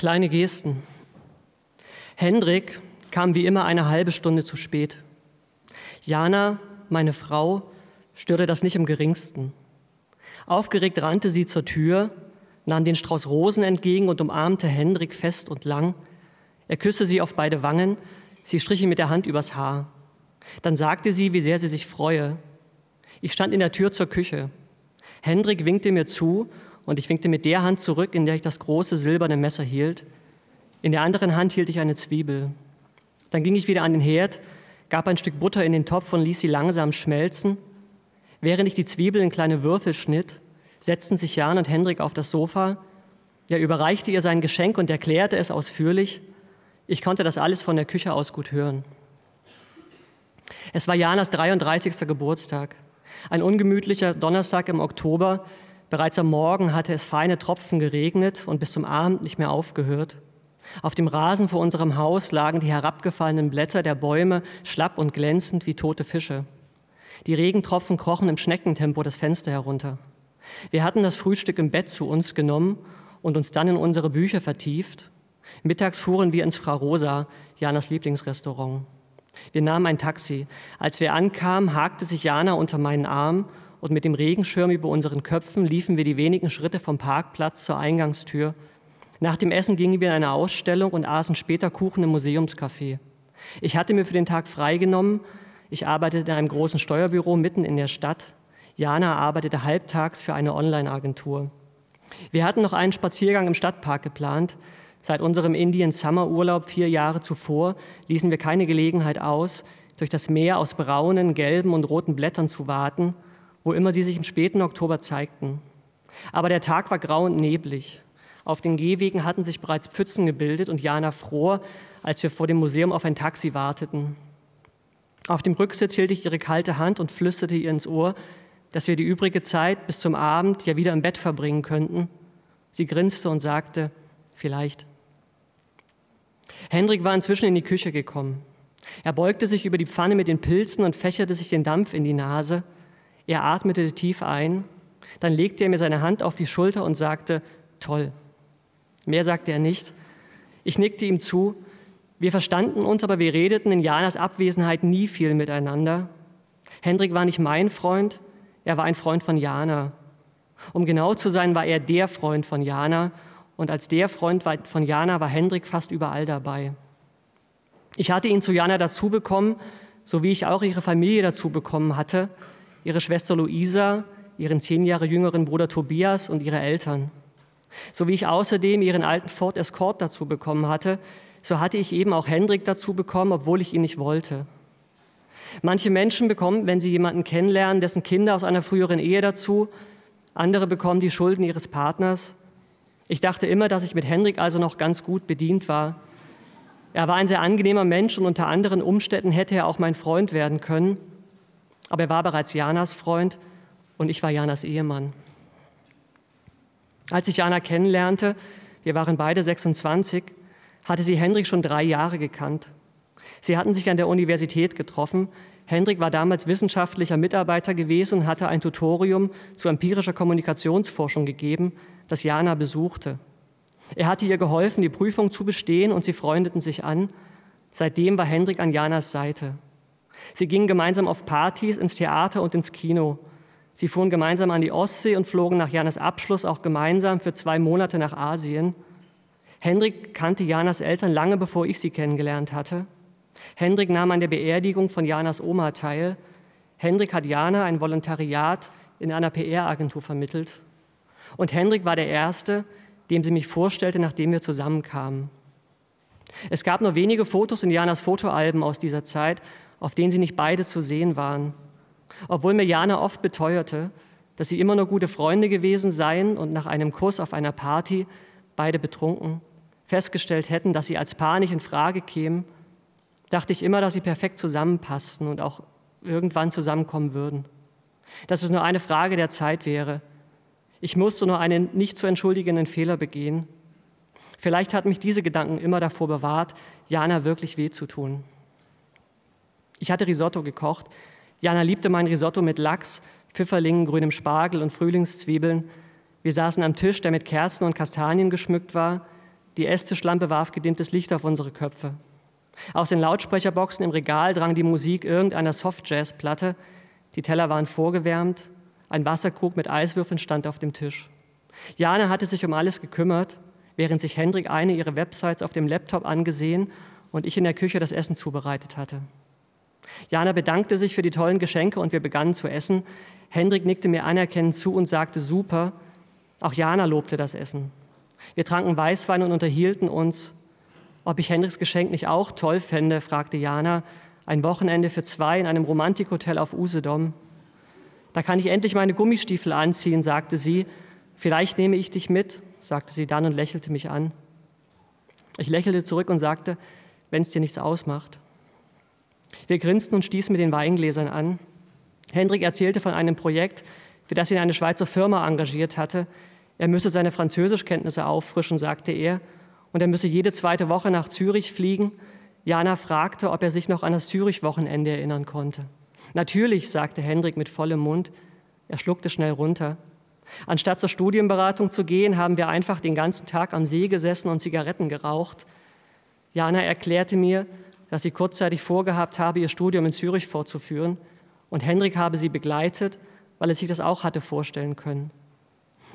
Kleine Gesten. Hendrik kam wie immer eine halbe Stunde zu spät. Jana, meine Frau, störte das nicht im geringsten. Aufgeregt rannte sie zur Tür, nahm den Strauß Rosen entgegen und umarmte Hendrik fest und lang. Er küsste sie auf beide Wangen, sie strich ihm mit der Hand übers Haar. Dann sagte sie, wie sehr sie sich freue. Ich stand in der Tür zur Küche. Hendrik winkte mir zu und ich winkte mit der Hand zurück, in der ich das große silberne Messer hielt. In der anderen Hand hielt ich eine Zwiebel. Dann ging ich wieder an den Herd, gab ein Stück Butter in den Topf und ließ sie langsam schmelzen. Während ich die Zwiebel in kleine Würfel schnitt, setzten sich Jan und Hendrik auf das Sofa. Er überreichte ihr sein Geschenk und erklärte es ausführlich. Ich konnte das alles von der Küche aus gut hören. Es war Janas 33. Geburtstag. Ein ungemütlicher Donnerstag im Oktober. Bereits am Morgen hatte es feine Tropfen geregnet und bis zum Abend nicht mehr aufgehört. Auf dem Rasen vor unserem Haus lagen die herabgefallenen Blätter der Bäume schlapp und glänzend wie tote Fische. Die Regentropfen krochen im Schneckentempo das Fenster herunter. Wir hatten das Frühstück im Bett zu uns genommen und uns dann in unsere Bücher vertieft. Mittags fuhren wir ins Frau Rosa, Janas Lieblingsrestaurant. Wir nahmen ein Taxi. Als wir ankamen, hakte sich Jana unter meinen Arm und mit dem Regenschirm über unseren Köpfen liefen wir die wenigen Schritte vom Parkplatz zur Eingangstür. Nach dem Essen gingen wir in eine Ausstellung und aßen später Kuchen im Museumscafé. Ich hatte mir für den Tag freigenommen. Ich arbeitete in einem großen Steuerbüro mitten in der Stadt. Jana arbeitete halbtags für eine Online-Agentur. Wir hatten noch einen Spaziergang im Stadtpark geplant. Seit unserem Indian Summer Urlaub vier Jahre zuvor ließen wir keine Gelegenheit aus, durch das Meer aus braunen, gelben und roten Blättern zu warten, wo immer sie sich im späten Oktober zeigten. Aber der Tag war grau und neblig. Auf den Gehwegen hatten sich bereits Pfützen gebildet und Jana fror, als wir vor dem Museum auf ein Taxi warteten. Auf dem Rücksitz hielt ich ihre kalte Hand und flüsterte ihr ins Ohr, dass wir die übrige Zeit bis zum Abend ja wieder im Bett verbringen könnten. Sie grinste und sagte, vielleicht. Hendrik war inzwischen in die Küche gekommen. Er beugte sich über die Pfanne mit den Pilzen und fächerte sich den Dampf in die Nase. Er atmete tief ein. Dann legte er mir seine Hand auf die Schulter und sagte, toll. Mehr sagte er nicht. Ich nickte ihm zu. Wir verstanden uns, aber wir redeten in Janas Abwesenheit nie viel miteinander. Hendrik war nicht mein Freund, er war ein Freund von Jana. Um genau zu sein, war er der Freund von Jana und als der Freund von Jana war Hendrik fast überall dabei. Ich hatte ihn zu Jana dazu bekommen, so wie ich auch ihre Familie dazu bekommen hatte, ihre Schwester Luisa, ihren zehn Jahre jüngeren Bruder Tobias und ihre Eltern. So wie ich außerdem ihren alten Ford Escort dazu bekommen hatte, so hatte ich eben auch Hendrik dazu bekommen, obwohl ich ihn nicht wollte. Manche Menschen bekommen, wenn sie jemanden kennenlernen, dessen Kinder aus einer früheren Ehe dazu, andere bekommen die Schulden ihres Partners ich dachte immer, dass ich mit Henrik also noch ganz gut bedient war. Er war ein sehr angenehmer Mensch und unter anderen Umständen hätte er auch mein Freund werden können. Aber er war bereits Janas Freund und ich war Janas Ehemann. Als ich Jana kennenlernte, wir waren beide 26, hatte sie Hendrik schon drei Jahre gekannt. Sie hatten sich an der Universität getroffen. Hendrik war damals wissenschaftlicher Mitarbeiter gewesen und hatte ein Tutorium zu empirischer Kommunikationsforschung gegeben, das Jana besuchte. Er hatte ihr geholfen, die Prüfung zu bestehen und sie freundeten sich an. Seitdem war Hendrik an Janas Seite. Sie gingen gemeinsam auf Partys, ins Theater und ins Kino. Sie fuhren gemeinsam an die Ostsee und flogen nach Janas Abschluss auch gemeinsam für zwei Monate nach Asien. Hendrik kannte Janas Eltern lange bevor ich sie kennengelernt hatte. Hendrik nahm an der Beerdigung von Janas Oma teil. Hendrik hat Jana ein Volontariat in einer PR-Agentur vermittelt. Und Hendrik war der Erste, dem sie mich vorstellte, nachdem wir zusammenkamen. Es gab nur wenige Fotos in Janas Fotoalben aus dieser Zeit, auf denen sie nicht beide zu sehen waren. Obwohl mir Jana oft beteuerte, dass sie immer nur gute Freunde gewesen seien und nach einem Kuss auf einer Party, beide betrunken, festgestellt hätten, dass sie als Paar nicht in Frage kämen, dachte ich immer, dass sie perfekt zusammenpassten und auch irgendwann zusammenkommen würden. Dass es nur eine Frage der Zeit wäre, ich musste nur einen nicht zu entschuldigenden Fehler begehen. Vielleicht hat mich diese Gedanken immer davor bewahrt, Jana wirklich weh zu tun. Ich hatte Risotto gekocht. Jana liebte mein Risotto mit Lachs, Pfifferlingen, grünem Spargel und Frühlingszwiebeln. Wir saßen am Tisch, der mit Kerzen und Kastanien geschmückt war. Die Esstischlampe warf gedimmtes Licht auf unsere Köpfe. Aus den Lautsprecherboxen im Regal drang die Musik irgendeiner Soft-Jazz-Platte. Die Teller waren vorgewärmt. Ein Wasserkrug mit Eiswürfeln stand auf dem Tisch. Jana hatte sich um alles gekümmert, während sich Hendrik eine ihrer Websites auf dem Laptop angesehen und ich in der Küche das Essen zubereitet hatte. Jana bedankte sich für die tollen Geschenke und wir begannen zu essen. Hendrik nickte mir anerkennend zu und sagte super. Auch Jana lobte das Essen. Wir tranken Weißwein und unterhielten uns. Ob ich Hendriks Geschenk nicht auch toll fände, fragte Jana. Ein Wochenende für zwei in einem Romantikhotel auf Usedom. Da kann ich endlich meine Gummistiefel anziehen, sagte sie. Vielleicht nehme ich dich mit, sagte sie dann und lächelte mich an. Ich lächelte zurück und sagte, wenn es dir nichts ausmacht. Wir grinsten und stießen mit den Weingläsern an. Hendrik erzählte von einem Projekt, für das ihn eine Schweizer Firma engagiert hatte. Er müsse seine Französischkenntnisse auffrischen, sagte er, und er müsse jede zweite Woche nach Zürich fliegen. Jana fragte, ob er sich noch an das Zürich-Wochenende erinnern konnte. Natürlich, sagte Hendrik mit vollem Mund. Er schluckte schnell runter. Anstatt zur Studienberatung zu gehen, haben wir einfach den ganzen Tag am See gesessen und Zigaretten geraucht. Jana erklärte mir, dass sie kurzzeitig vorgehabt habe, ihr Studium in Zürich fortzuführen und Hendrik habe sie begleitet, weil er sich das auch hatte vorstellen können.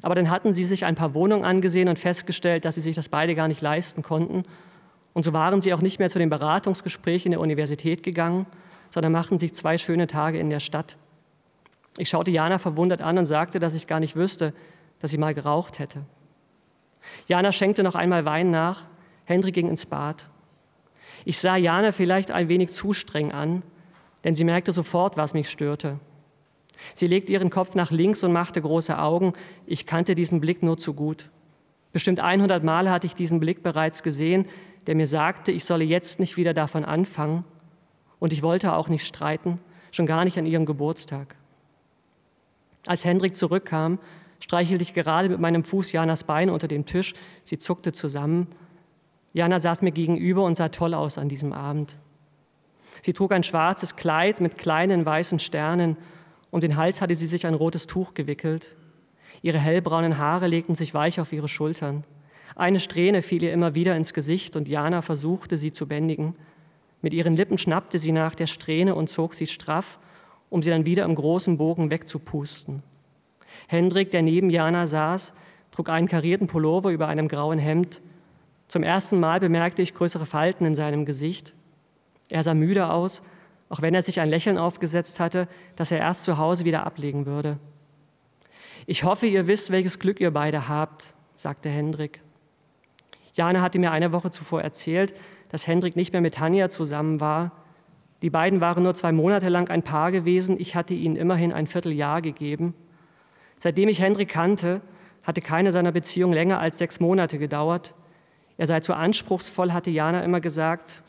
Aber dann hatten sie sich ein paar Wohnungen angesehen und festgestellt, dass sie sich das beide gar nicht leisten konnten. Und so waren sie auch nicht mehr zu dem Beratungsgespräch in der Universität gegangen, sondern machten sich zwei schöne Tage in der Stadt. Ich schaute Jana verwundert an und sagte, dass ich gar nicht wüsste, dass sie mal geraucht hätte. Jana schenkte noch einmal Wein nach, Hendrik ging ins Bad. Ich sah Jana vielleicht ein wenig zu streng an, denn sie merkte sofort, was mich störte. Sie legte ihren Kopf nach links und machte große Augen. Ich kannte diesen Blick nur zu gut. Bestimmt 100 Mal hatte ich diesen Blick bereits gesehen, der mir sagte, ich solle jetzt nicht wieder davon anfangen. Und ich wollte auch nicht streiten, schon gar nicht an ihrem Geburtstag. Als Hendrik zurückkam, streichelte ich gerade mit meinem Fuß Janas Bein unter dem Tisch. Sie zuckte zusammen. Jana saß mir gegenüber und sah toll aus an diesem Abend. Sie trug ein schwarzes Kleid mit kleinen weißen Sternen. Um den Hals hatte sie sich ein rotes Tuch gewickelt. Ihre hellbraunen Haare legten sich weich auf ihre Schultern. Eine Strähne fiel ihr immer wieder ins Gesicht und Jana versuchte, sie zu bändigen. Mit ihren Lippen schnappte sie nach der Strähne und zog sie straff, um sie dann wieder im großen Bogen wegzupusten. Hendrik, der neben Jana saß, trug einen karierten Pullover über einem grauen Hemd. Zum ersten Mal bemerkte ich größere Falten in seinem Gesicht. Er sah müde aus, auch wenn er sich ein Lächeln aufgesetzt hatte, das er erst zu Hause wieder ablegen würde. Ich hoffe, ihr wisst, welches Glück ihr beide habt, sagte Hendrik. Jana hatte mir eine Woche zuvor erzählt, dass Hendrik nicht mehr mit Tanja zusammen war. Die beiden waren nur zwei Monate lang ein Paar gewesen. Ich hatte ihnen immerhin ein Vierteljahr gegeben. Seitdem ich Hendrik kannte, hatte keine seiner Beziehungen länger als sechs Monate gedauert. Er sei zu anspruchsvoll, hatte Jana immer gesagt.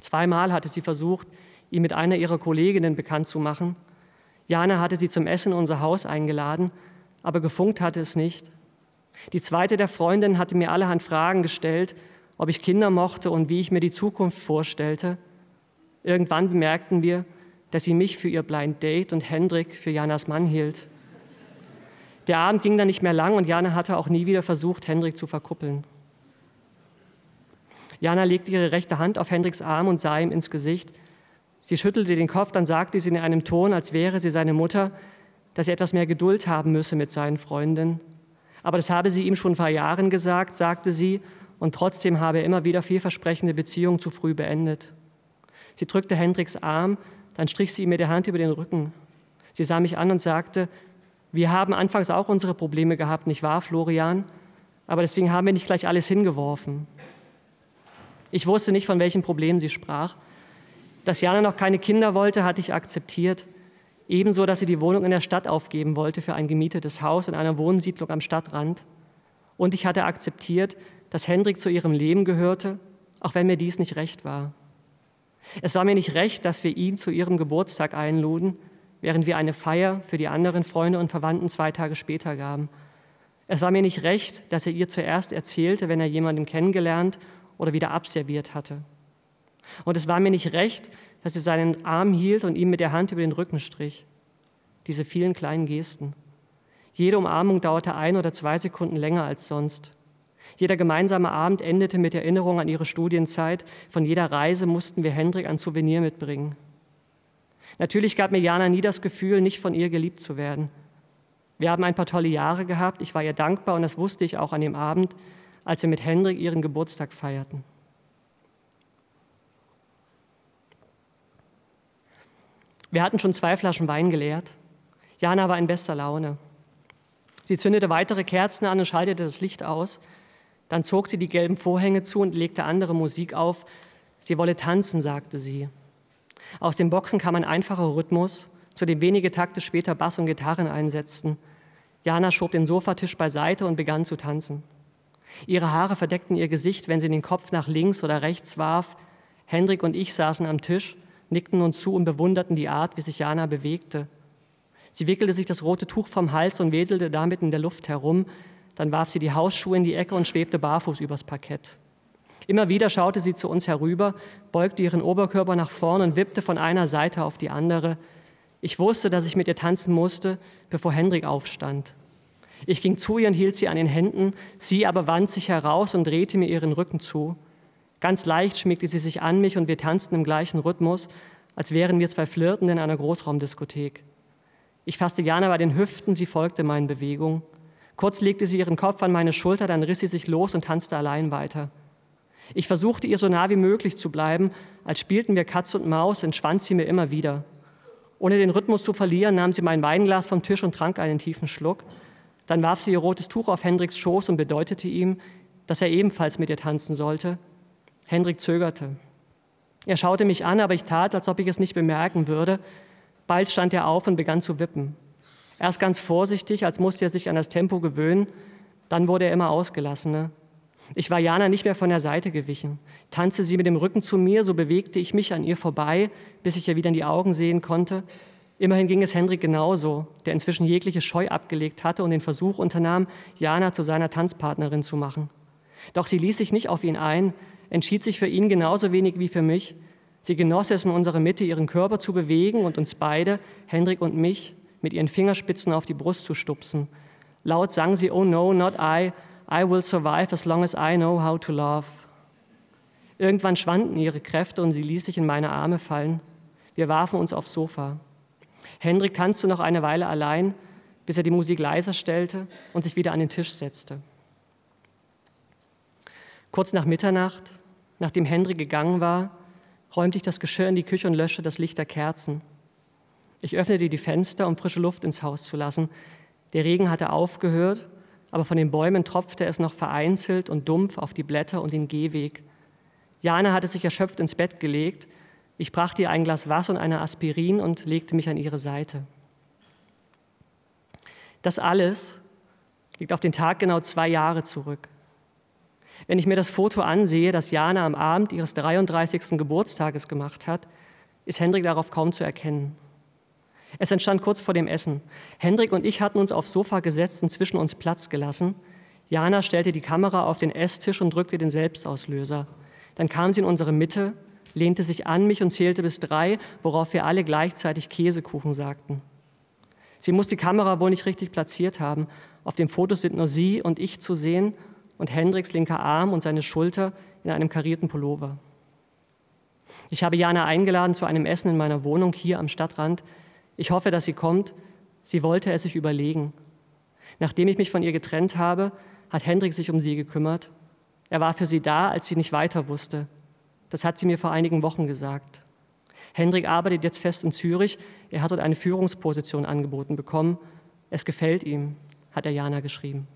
Zweimal hatte sie versucht, ihn mit einer ihrer Kolleginnen bekannt zu machen. Jana hatte sie zum Essen in unser Haus eingeladen, aber gefunkt hatte es nicht. Die zweite der Freundinnen hatte mir allerhand Fragen gestellt, ob ich Kinder mochte und wie ich mir die Zukunft vorstellte. Irgendwann bemerkten wir, dass sie mich für ihr Blind Date und Hendrik für Janas Mann hielt. Der Abend ging dann nicht mehr lang und Jana hatte auch nie wieder versucht, Hendrik zu verkuppeln. Jana legte ihre rechte Hand auf Hendriks Arm und sah ihm ins Gesicht. Sie schüttelte den Kopf, dann sagte sie in einem Ton, als wäre sie seine Mutter, dass er etwas mehr Geduld haben müsse mit seinen Freundinnen. Aber das habe sie ihm schon vor Jahren gesagt, sagte sie, und trotzdem habe er immer wieder vielversprechende Beziehungen zu früh beendet. Sie drückte Hendriks Arm, dann strich sie ihm mit der Hand über den Rücken. Sie sah mich an und sagte, wir haben anfangs auch unsere Probleme gehabt, nicht wahr, Florian? Aber deswegen haben wir nicht gleich alles hingeworfen. Ich wusste nicht, von welchen Problemen sie sprach. Dass Jana noch keine Kinder wollte, hatte ich akzeptiert. Ebenso, dass sie die Wohnung in der Stadt aufgeben wollte für ein gemietetes Haus in einer Wohnsiedlung am Stadtrand. Und ich hatte akzeptiert, dass Hendrik zu ihrem Leben gehörte, auch wenn mir dies nicht recht war. Es war mir nicht recht, dass wir ihn zu ihrem Geburtstag einluden, während wir eine Feier für die anderen Freunde und Verwandten zwei Tage später gaben. Es war mir nicht recht, dass er ihr zuerst erzählte, wenn er jemanden kennengelernt oder wieder abserviert hatte. Und es war mir nicht recht, dass sie seinen Arm hielt und ihm mit der Hand über den Rücken strich. Diese vielen kleinen Gesten. Jede Umarmung dauerte ein oder zwei Sekunden länger als sonst. Jeder gemeinsame Abend endete mit Erinnerung an ihre Studienzeit. Von jeder Reise mussten wir Hendrik ein Souvenir mitbringen. Natürlich gab mir Jana nie das Gefühl, nicht von ihr geliebt zu werden. Wir haben ein paar tolle Jahre gehabt. Ich war ihr dankbar und das wusste ich auch an dem Abend, als wir mit Hendrik ihren Geburtstag feierten. Wir hatten schon zwei Flaschen Wein geleert. Jana war in bester Laune. Sie zündete weitere Kerzen an und schaltete das Licht aus. Dann zog sie die gelben Vorhänge zu und legte andere Musik auf. Sie wolle tanzen, sagte sie. Aus den Boxen kam ein einfacher Rhythmus, zu dem wenige Takte später Bass und Gitarren einsetzten. Jana schob den Sofatisch beiseite und begann zu tanzen. Ihre Haare verdeckten ihr Gesicht, wenn sie den Kopf nach links oder rechts warf. Hendrik und ich saßen am Tisch, nickten uns zu und bewunderten die Art, wie sich Jana bewegte. Sie wickelte sich das rote Tuch vom Hals und wedelte damit in der Luft herum. Dann warf sie die Hausschuhe in die Ecke und schwebte barfuß übers Parkett. Immer wieder schaute sie zu uns herüber, beugte ihren Oberkörper nach vorn und wippte von einer Seite auf die andere. Ich wusste, dass ich mit ihr tanzen musste, bevor Hendrik aufstand. Ich ging zu ihr und hielt sie an den Händen, sie aber wand sich heraus und drehte mir ihren Rücken zu. Ganz leicht schmiegte sie sich an mich und wir tanzten im gleichen Rhythmus, als wären wir zwei Flirtende in einer Großraumdiskothek. Ich fasste Jana bei den Hüften, sie folgte meinen Bewegungen. Kurz legte sie ihren Kopf an meine Schulter, dann riss sie sich los und tanzte allein weiter. Ich versuchte ihr so nah wie möglich zu bleiben, als spielten wir Katz und Maus, entschwand sie mir immer wieder. Ohne den Rhythmus zu verlieren, nahm sie mein Weinglas vom Tisch und trank einen tiefen Schluck. Dann warf sie ihr rotes Tuch auf Hendriks Schoß und bedeutete ihm, dass er ebenfalls mit ihr tanzen sollte. Hendrik zögerte. Er schaute mich an, aber ich tat, als ob ich es nicht bemerken würde. Bald stand er auf und begann zu wippen. Erst ganz vorsichtig, als musste er sich an das Tempo gewöhnen, dann wurde er immer ausgelassener. Ich war Jana nicht mehr von der Seite gewichen. Tanzte sie mit dem Rücken zu mir, so bewegte ich mich an ihr vorbei, bis ich ihr wieder in die Augen sehen konnte. Immerhin ging es Hendrik genauso, der inzwischen jegliche Scheu abgelegt hatte und den Versuch unternahm, Jana zu seiner Tanzpartnerin zu machen. Doch sie ließ sich nicht auf ihn ein, entschied sich für ihn genauso wenig wie für mich. Sie genoss es, in unserer Mitte ihren Körper zu bewegen und uns beide, Hendrik und mich, mit ihren Fingerspitzen auf die Brust zu stupsen. Laut sang sie, Oh no, not I, I will survive as long as I know how to love. Irgendwann schwanden ihre Kräfte und sie ließ sich in meine Arme fallen. Wir warfen uns aufs Sofa. Hendrik tanzte noch eine Weile allein, bis er die Musik leiser stellte und sich wieder an den Tisch setzte. Kurz nach Mitternacht, nachdem Hendrik gegangen war, räumte ich das Geschirr in die Küche und löschte das Licht der Kerzen. Ich öffnete die Fenster, um frische Luft ins Haus zu lassen. Der Regen hatte aufgehört aber von den Bäumen tropfte es noch vereinzelt und dumpf auf die Blätter und den Gehweg. Jana hatte sich erschöpft ins Bett gelegt. Ich brachte ihr ein Glas Wasser und eine Aspirin und legte mich an ihre Seite. Das alles liegt auf den Tag genau zwei Jahre zurück. Wenn ich mir das Foto ansehe, das Jana am Abend ihres 33. Geburtstages gemacht hat, ist Hendrik darauf kaum zu erkennen. Es entstand kurz vor dem Essen. Hendrik und ich hatten uns aufs Sofa gesetzt und zwischen uns Platz gelassen. Jana stellte die Kamera auf den Esstisch und drückte den Selbstauslöser. Dann kam sie in unsere Mitte, lehnte sich an mich und zählte bis drei, worauf wir alle gleichzeitig Käsekuchen sagten. Sie muss die Kamera wohl nicht richtig platziert haben. Auf dem Foto sind nur sie und ich zu sehen und Hendriks linker Arm und seine Schulter in einem karierten Pullover. Ich habe Jana eingeladen zu einem Essen in meiner Wohnung hier am Stadtrand. Ich hoffe, dass sie kommt. Sie wollte es sich überlegen. Nachdem ich mich von ihr getrennt habe, hat Hendrik sich um sie gekümmert. Er war für sie da, als sie nicht weiter wusste. Das hat sie mir vor einigen Wochen gesagt. Hendrik arbeitet jetzt fest in Zürich. Er hat dort eine Führungsposition angeboten bekommen. Es gefällt ihm, hat er Jana geschrieben.